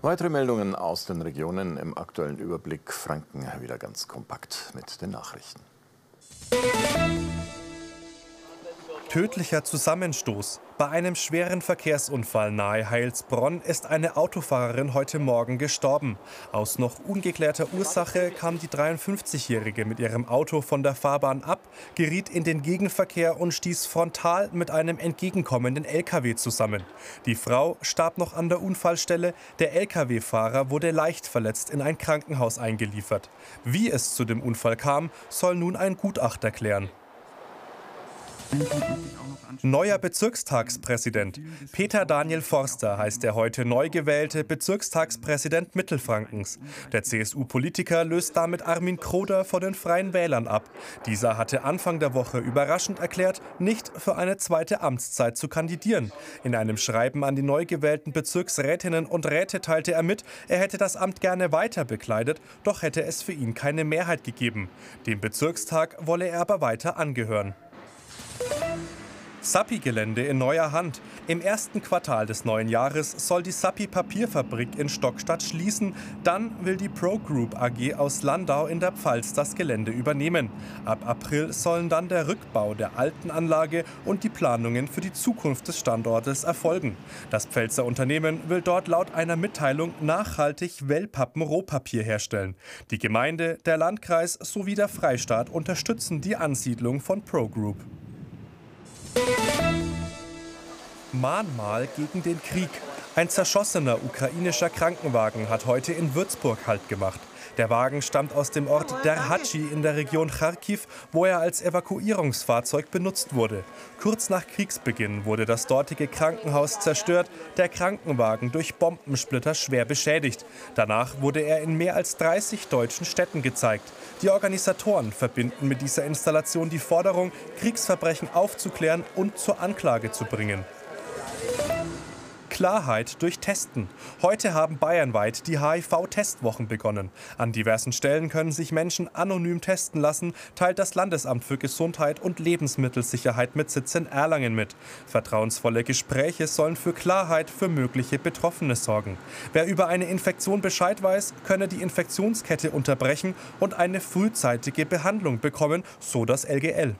Weitere Meldungen aus den Regionen im aktuellen Überblick. Franken wieder ganz kompakt mit den Nachrichten. Tödlicher Zusammenstoß. Bei einem schweren Verkehrsunfall nahe Heilsbronn ist eine Autofahrerin heute Morgen gestorben. Aus noch ungeklärter Ursache kam die 53-Jährige mit ihrem Auto von der Fahrbahn ab, geriet in den Gegenverkehr und stieß frontal mit einem entgegenkommenden LKW zusammen. Die Frau starb noch an der Unfallstelle, der LKW-Fahrer wurde leicht verletzt in ein Krankenhaus eingeliefert. Wie es zu dem Unfall kam, soll nun ein Gutachter klären. Neuer Bezirkstagspräsident. Peter Daniel Forster heißt der heute neu gewählte Bezirkstagspräsident Mittelfrankens. Der CSU-Politiker löst damit Armin Kroder vor den Freien Wählern ab. Dieser hatte Anfang der Woche überraschend erklärt, nicht für eine zweite Amtszeit zu kandidieren. In einem Schreiben an die neu gewählten Bezirksrätinnen und Räte teilte er mit, er hätte das Amt gerne weiter bekleidet, doch hätte es für ihn keine Mehrheit gegeben. Dem Bezirkstag wolle er aber weiter angehören. Sappi-Gelände in neuer Hand. Im ersten Quartal des neuen Jahres soll die Sappi Papierfabrik in Stockstadt schließen. Dann will die Pro Group AG aus Landau in der Pfalz das Gelände übernehmen. Ab April sollen dann der Rückbau der alten Anlage und die Planungen für die Zukunft des Standortes erfolgen. Das Pfälzer Unternehmen will dort laut einer Mitteilung nachhaltig Wellpappen-Rohpapier herstellen. Die Gemeinde, der Landkreis sowie der Freistaat unterstützen die Ansiedlung von Pro Group. Mahnmal gegen den Krieg. Ein zerschossener ukrainischer Krankenwagen hat heute in Würzburg Halt gemacht. Der Wagen stammt aus dem Ort Derhatschi in der Region Kharkiv, wo er als Evakuierungsfahrzeug benutzt wurde. Kurz nach Kriegsbeginn wurde das dortige Krankenhaus zerstört, der Krankenwagen durch Bombensplitter schwer beschädigt. Danach wurde er in mehr als 30 deutschen Städten gezeigt. Die Organisatoren verbinden mit dieser Installation die Forderung, Kriegsverbrechen aufzuklären und zur Anklage zu bringen. Klarheit durch Testen. Heute haben bayernweit die HIV-Testwochen begonnen. An diversen Stellen können sich Menschen anonym testen lassen, teilt das Landesamt für Gesundheit und Lebensmittelsicherheit mit Sitz in Erlangen mit. Vertrauensvolle Gespräche sollen für Klarheit für mögliche Betroffene sorgen. Wer über eine Infektion Bescheid weiß, könne die Infektionskette unterbrechen und eine frühzeitige Behandlung bekommen, so das LGL.